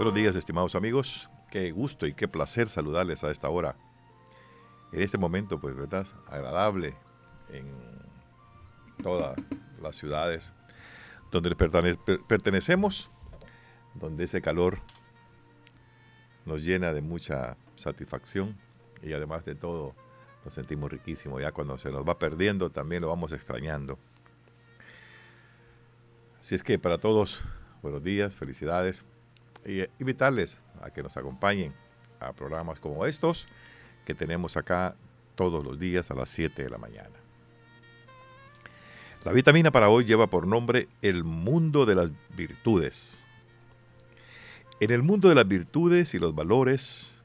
Buenos días, estimados amigos. Qué gusto y qué placer saludarles a esta hora. En este momento, pues, ¿verdad? Agradable en todas las ciudades donde pertenecemos, donde ese calor nos llena de mucha satisfacción y además de todo nos sentimos riquísimos. Ya cuando se nos va perdiendo también lo vamos extrañando. Así es que para todos, buenos días, felicidades y invitarles a que nos acompañen a programas como estos que tenemos acá todos los días a las 7 de la mañana. La vitamina para hoy lleva por nombre El mundo de las virtudes. En el mundo de las virtudes y los valores,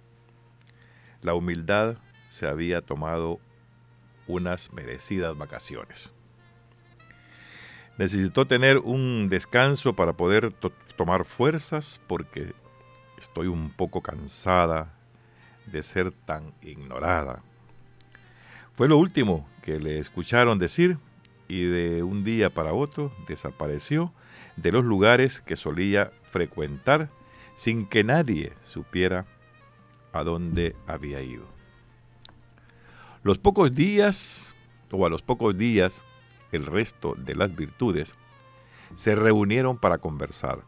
la humildad se había tomado unas merecidas vacaciones. Necesitó tener un descanso para poder tomar fuerzas porque estoy un poco cansada de ser tan ignorada. Fue lo último que le escucharon decir y de un día para otro desapareció de los lugares que solía frecuentar sin que nadie supiera a dónde había ido. Los pocos días, o a los pocos días, el resto de las virtudes se reunieron para conversar.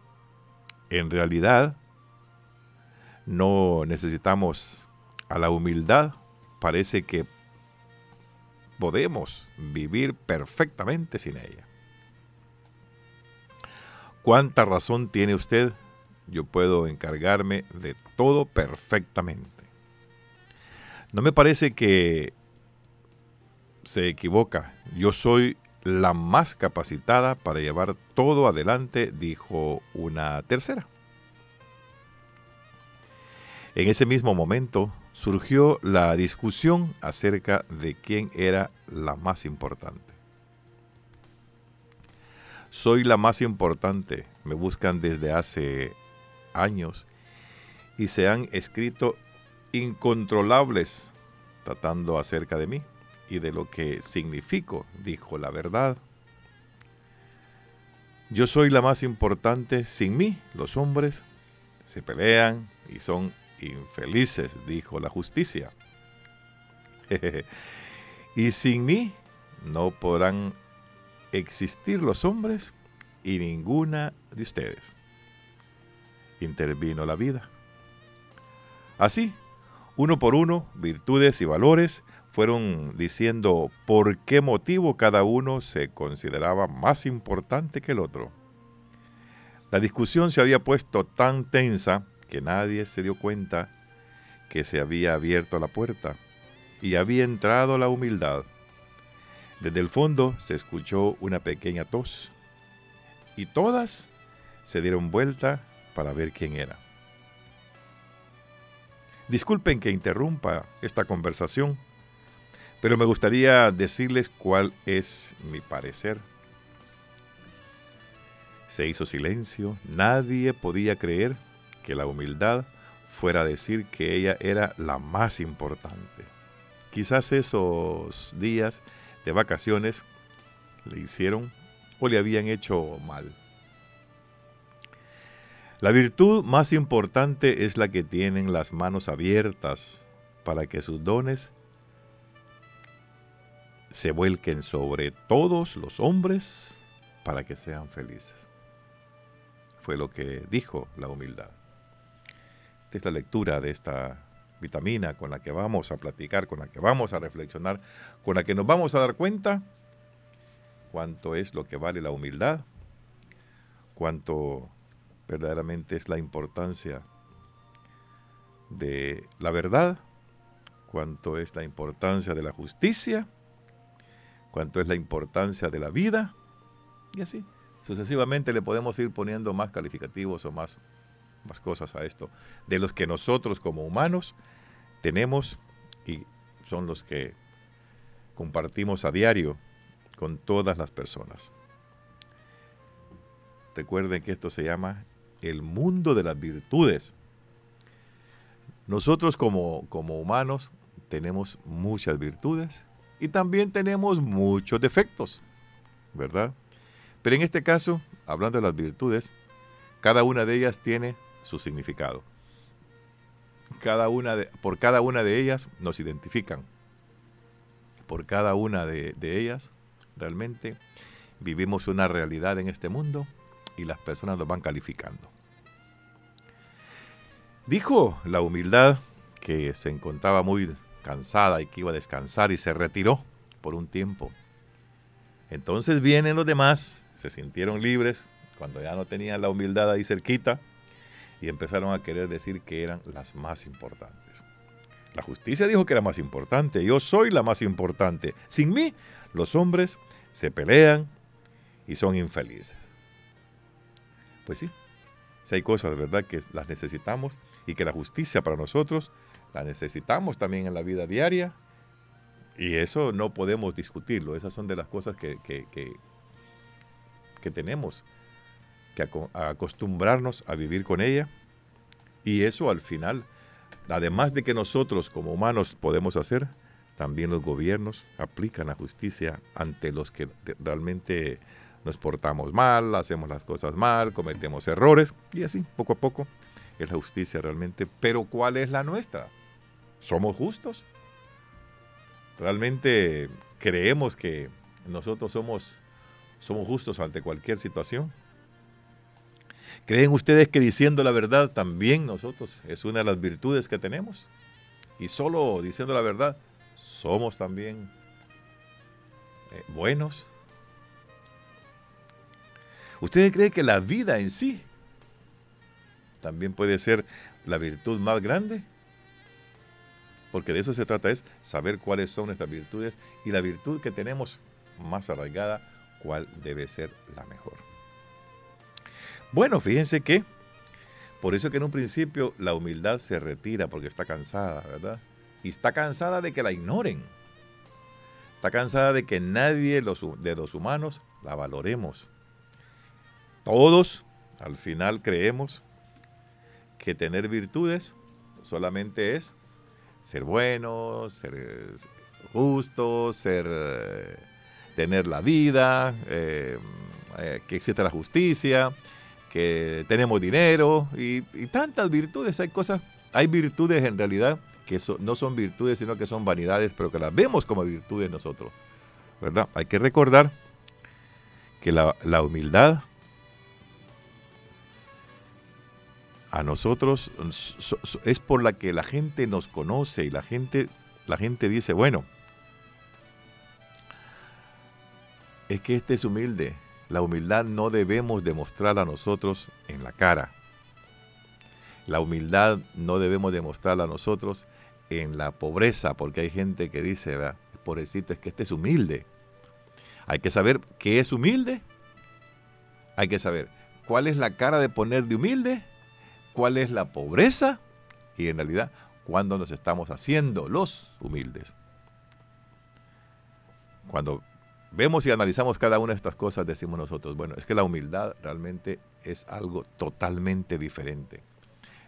En realidad, no necesitamos a la humildad, parece que podemos vivir perfectamente sin ella. ¿Cuánta razón tiene usted? Yo puedo encargarme de todo perfectamente. No me parece que se equivoca. Yo soy la más capacitada para llevar todo adelante, dijo una tercera. En ese mismo momento surgió la discusión acerca de quién era la más importante. Soy la más importante, me buscan desde hace años y se han escrito incontrolables tratando acerca de mí y de lo que significo, dijo la verdad. Yo soy la más importante, sin mí los hombres se pelean y son infelices, dijo la justicia. y sin mí no podrán existir los hombres y ninguna de ustedes. Intervino la vida. Así, uno por uno, virtudes y valores fueron diciendo por qué motivo cada uno se consideraba más importante que el otro. La discusión se había puesto tan tensa que nadie se dio cuenta que se había abierto la puerta y había entrado la humildad. Desde el fondo se escuchó una pequeña tos y todas se dieron vuelta para ver quién era. Disculpen que interrumpa esta conversación, pero me gustaría decirles cuál es mi parecer. Se hizo silencio, nadie podía creer que la humildad fuera a decir que ella era la más importante. Quizás esos días de vacaciones le hicieron o le habían hecho mal. La virtud más importante es la que tienen las manos abiertas para que sus dones se vuelquen sobre todos los hombres para que sean felices. Fue lo que dijo la humildad. Esta es la lectura de esta vitamina con la que vamos a platicar, con la que vamos a reflexionar, con la que nos vamos a dar cuenta cuánto es lo que vale la humildad, cuánto verdaderamente es la importancia de la verdad, cuánto es la importancia de la justicia cuánto es la importancia de la vida, y así. Sucesivamente le podemos ir poniendo más calificativos o más, más cosas a esto, de los que nosotros como humanos tenemos y son los que compartimos a diario con todas las personas. Recuerden que esto se llama el mundo de las virtudes. Nosotros como, como humanos tenemos muchas virtudes y también tenemos muchos defectos, ¿verdad? Pero en este caso, hablando de las virtudes, cada una de ellas tiene su significado. Cada una de, por cada una de ellas nos identifican. Por cada una de, de ellas realmente vivimos una realidad en este mundo y las personas nos van calificando. Dijo la humildad que se encontraba muy cansada y que iba a descansar y se retiró por un tiempo. Entonces vienen los demás, se sintieron libres cuando ya no tenían la humildad ahí cerquita y empezaron a querer decir que eran las más importantes. La justicia dijo que era más importante, yo soy la más importante. Sin mí, los hombres se pelean y son infelices. Pues sí, si hay cosas de verdad que las necesitamos y que la justicia para nosotros la necesitamos también en la vida diaria y eso no podemos discutirlo. Esas son de las cosas que, que, tenemos que acostumbrarnos a vivir con ella. Y eso al final, además de que nosotros como humanos podemos hacer, también los gobiernos aplican la justicia ante los que realmente nos portamos mal, hacemos las cosas mal, cometemos errores y así, poco a poco, es la justicia realmente. Pero ¿cuál es la nuestra? ¿Somos justos? ¿Realmente creemos que nosotros somos, somos justos ante cualquier situación? ¿Creen ustedes que diciendo la verdad también nosotros es una de las virtudes que tenemos? Y solo diciendo la verdad, somos también eh, buenos. ¿Ustedes creen que la vida en sí también puede ser la virtud más grande? Porque de eso se trata, es saber cuáles son nuestras virtudes y la virtud que tenemos más arraigada, cuál debe ser la mejor. Bueno, fíjense que, por eso que en un principio la humildad se retira porque está cansada, ¿verdad? Y está cansada de que la ignoren. Está cansada de que nadie de los humanos la valoremos. Todos, al final, creemos que tener virtudes solamente es ser bueno, ser eh, justo, ser, eh, tener la vida, eh, que existe la justicia, que tenemos dinero y, tantas virtudes. Hay cosas, hay virtudes en realidad que no son virtudes, sino que son vanidades, pero que las vemos como virtudes nosotros. ¿Verdad? Hay que recordar que la humildad a nosotros es por la que la gente nos conoce y la gente, la gente dice, bueno, es que este es humilde. La humildad no debemos demostrar a nosotros en la cara. La humildad no debemos demostrarla a nosotros en la pobreza, porque hay gente que dice, pobrecito, es que este es humilde. Hay que saber qué es humilde. Hay que saber cuál es la cara de poner de humilde cuál es la pobreza y en realidad cuándo nos estamos haciendo los humildes. Cuando vemos y analizamos cada una de estas cosas, decimos nosotros, bueno, es que la humildad realmente es algo totalmente diferente.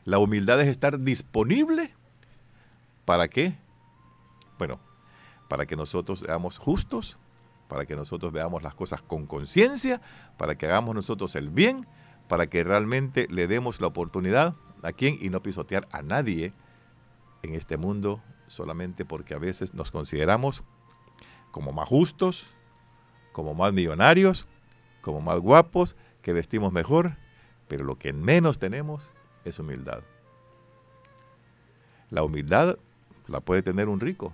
La humildad es estar disponible para qué? Bueno, para que nosotros seamos justos, para que nosotros veamos las cosas con conciencia, para que hagamos nosotros el bien para que realmente le demos la oportunidad a quien y no pisotear a nadie en este mundo solamente porque a veces nos consideramos como más justos, como más millonarios, como más guapos, que vestimos mejor, pero lo que menos tenemos es humildad. La humildad la puede tener un rico,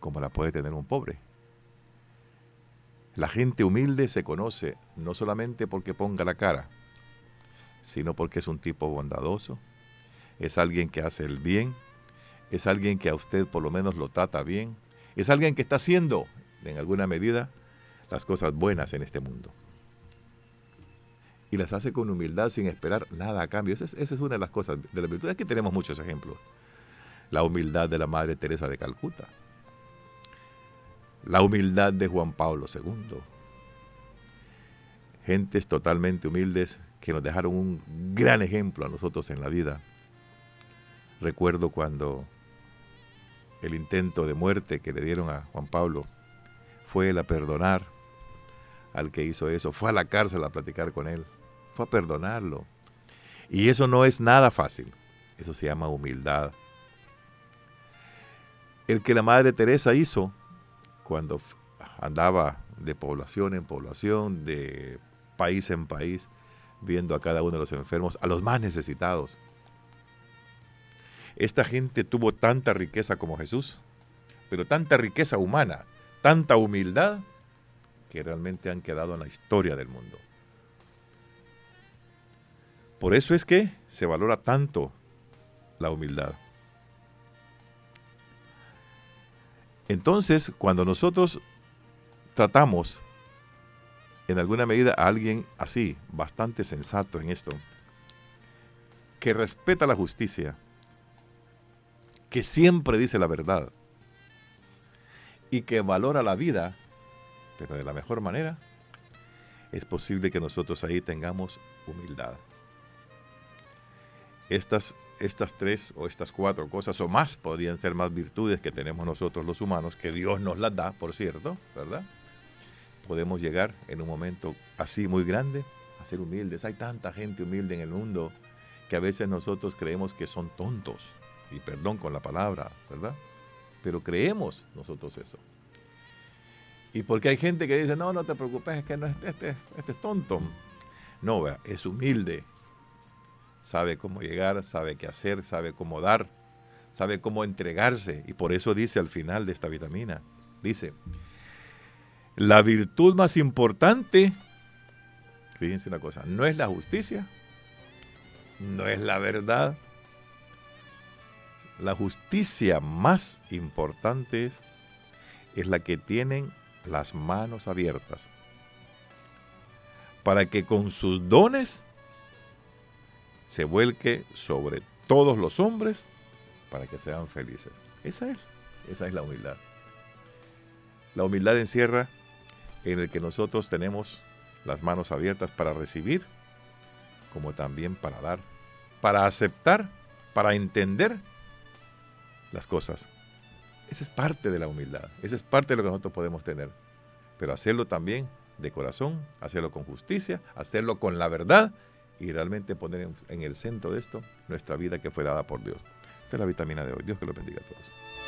como la puede tener un pobre. La gente humilde se conoce no solamente porque ponga la cara, sino porque es un tipo bondadoso, es alguien que hace el bien, es alguien que a usted por lo menos lo trata bien, es alguien que está haciendo en alguna medida las cosas buenas en este mundo. Y las hace con humildad sin esperar nada a cambio. Esa es, una de las cosas, de las virtudes. que tenemos muchos ejemplos. La humildad de la Madre Teresa de Calcuta, la humildad de Juan Pablo II. Gentes totalmente humildes que nos dejaron un gran ejemplo a nosotros en la vida. Recuerdo cuando el intento de muerte que le dieron a Juan Pablo fue el a perdonar al que hizo eso, fue a la cárcel a platicar con él, fue a perdonarlo. Y eso no es nada fácil. Eso se llama humildad. El que la Madre Teresa hizo cuando andaba de población en población, de país en país, viendo a cada uno de los enfermos, a los más necesitados. Esta gente tuvo tanta riqueza como Jesús, pero tanta riqueza humana, tanta humildad, que realmente han quedado en la historia del mundo. Por eso es que se valora tanto la humildad. Entonces, cuando nosotros tratamos en alguna medida a alguien así, bastante sensato en esto, que respeta la justicia, que siempre dice la verdad y que valora la vida, pero de la mejor manera, es posible que nosotros ahí tengamos humildad. Estas, estas tres o estas cuatro cosas o más podrían ser más virtudes que tenemos nosotros los humanos, que Dios nos las da, por cierto, ¿verdad? podemos llegar en un momento así muy grande a ser humildes. Hay tanta gente humilde en el mundo que a veces nosotros creemos que son tontos. Y perdón con la palabra, ¿verdad? Pero creemos nosotros eso. Y porque hay gente que dice, no, no te preocupes, es que no, este, este, este es tonto. No, es humilde. Sabe cómo llegar, sabe qué hacer, sabe cómo dar, sabe cómo entregarse. Y por eso dice al final de esta vitamina, dice, la virtud más importante, fíjense una cosa, no es la justicia, no es la verdad. La justicia más importante es, es la que tienen las manos abiertas para que con sus dones se vuelque sobre todos los hombres para que sean felices. Esa es, esa es la humildad. La humildad encierra en el que nosotros tenemos las manos abiertas para recibir, como también para dar, para aceptar, para entender las cosas. Esa es parte de la humildad, esa es parte de lo que nosotros podemos tener, pero hacerlo también de corazón, hacerlo con justicia, hacerlo con la verdad y realmente poner en, el centro de esto nuestra vida que fue dada por Dios. Esta es la vitamina de hoy. Dios que lo bendiga a todos.